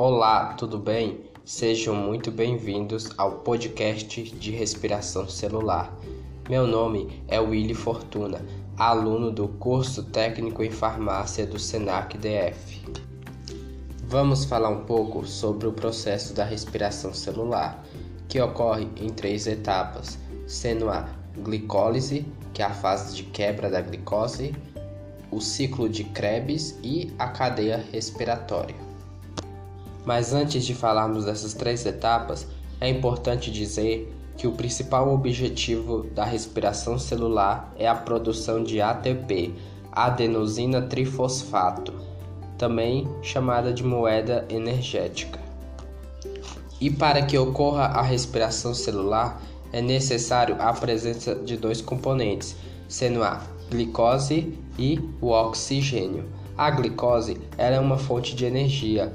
Olá, tudo bem? Sejam muito bem-vindos ao podcast de respiração celular. Meu nome é Willy Fortuna, aluno do curso técnico em farmácia do Senac DF. Vamos falar um pouco sobre o processo da respiração celular, que ocorre em três etapas, sendo a glicólise, que é a fase de quebra da glicose, o ciclo de Krebs e a cadeia respiratória. Mas antes de falarmos dessas três etapas, é importante dizer que o principal objetivo da respiração celular é a produção de ATP, adenosina trifosfato, também chamada de moeda energética. E para que ocorra a respiração celular, é necessário a presença de dois componentes, sendo a glicose e o oxigênio. A glicose é uma fonte de energia,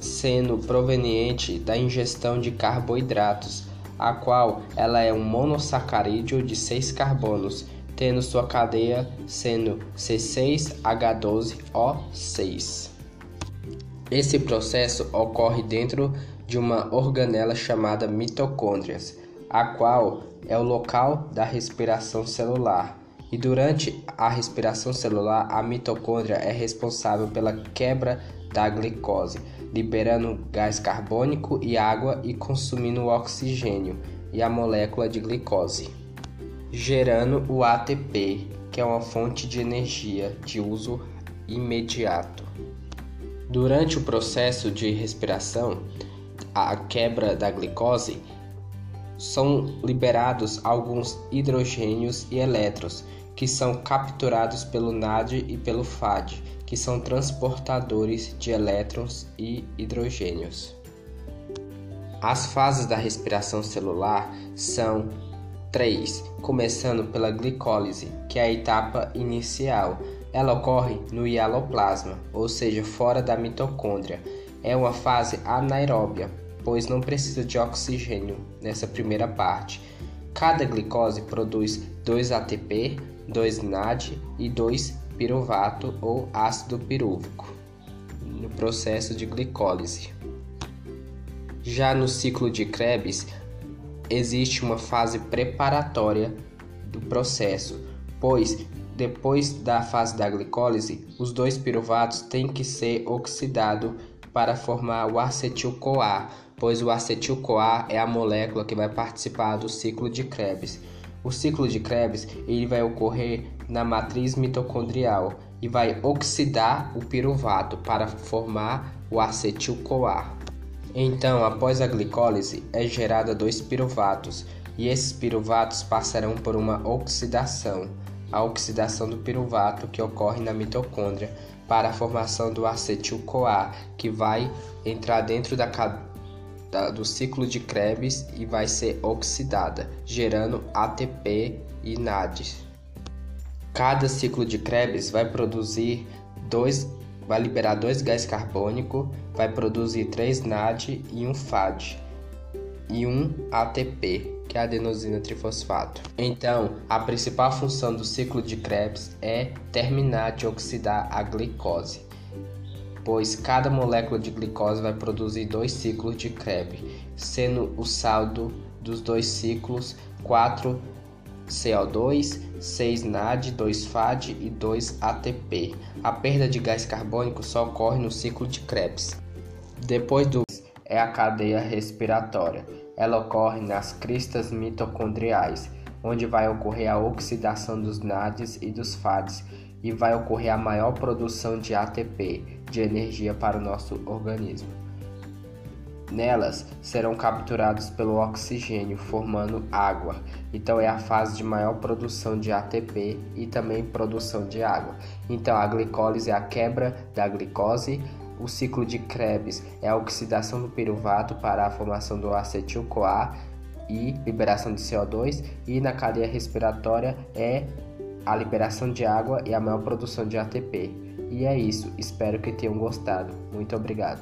sendo proveniente da ingestão de carboidratos, a qual ela é um monossacarídeo de seis carbonos, tendo sua cadeia sendo C6H12O6. Esse processo ocorre dentro de uma organela chamada mitocôndrias, a qual é o local da respiração celular. E durante a respiração celular, a mitocôndria é responsável pela quebra da glicose, liberando gás carbônico e água e consumindo o oxigênio e a molécula de glicose, gerando o ATP, que é uma fonte de energia de uso imediato. Durante o processo de respiração, a quebra da glicose, são liberados alguns hidrogênios e elétrons que são capturados pelo NAD e pelo FAD, que são transportadores de elétrons e hidrogênios. As fases da respiração celular são três, começando pela glicólise, que é a etapa inicial. Ela ocorre no hialoplasma, ou seja, fora da mitocôndria. É uma fase anaeróbia, pois não precisa de oxigênio nessa primeira parte. Cada glicose produz 2 ATP, 2 NAD e 2 piruvato ou ácido pirúvico no processo de glicólise. Já no ciclo de Krebs, existe uma fase preparatória do processo, pois depois da fase da glicólise, os dois piruvatos têm que ser oxidados para formar o acetil-CoA, pois o acetil-CoA é a molécula que vai participar do ciclo de Krebs. O ciclo de Krebs ele vai ocorrer na matriz mitocondrial e vai oxidar o piruvato para formar o acetil-CoA. Então, após a glicólise, é gerada dois piruvatos e esses piruvatos passarão por uma oxidação, a oxidação do piruvato que ocorre na mitocôndria para a formação do acetil-CoA, que vai entrar dentro da, da, do ciclo de Krebs e vai ser oxidada, gerando ATP e NAD. Cada ciclo de Krebs vai produzir dois, vai liberar dois gás carbônico, vai produzir três NAD e um FAD e um ATP que é a adenosina trifosfato. Então, a principal função do ciclo de Krebs é terminar de oxidar a glicose, pois cada molécula de glicose vai produzir dois ciclos de Krebs, sendo o saldo dos dois ciclos 4 CO2, 6 NAD, 2 FAD e 2 ATP. A perda de gás carbônico só ocorre no ciclo de Krebs. Depois do é a cadeia respiratória ela ocorre nas cristas mitocondriais, onde vai ocorrer a oxidação dos NADs e dos FADs e vai ocorrer a maior produção de ATP, de energia para o nosso organismo. Nelas serão capturados pelo oxigênio, formando água. Então é a fase de maior produção de ATP e também produção de água. Então a glicólise é a quebra da glicose, o ciclo de Krebs é a oxidação do piruvato para a formação do acetil-CoA e liberação de CO2, e na cadeia respiratória é a liberação de água e a maior produção de ATP. E é isso, espero que tenham gostado. Muito obrigado.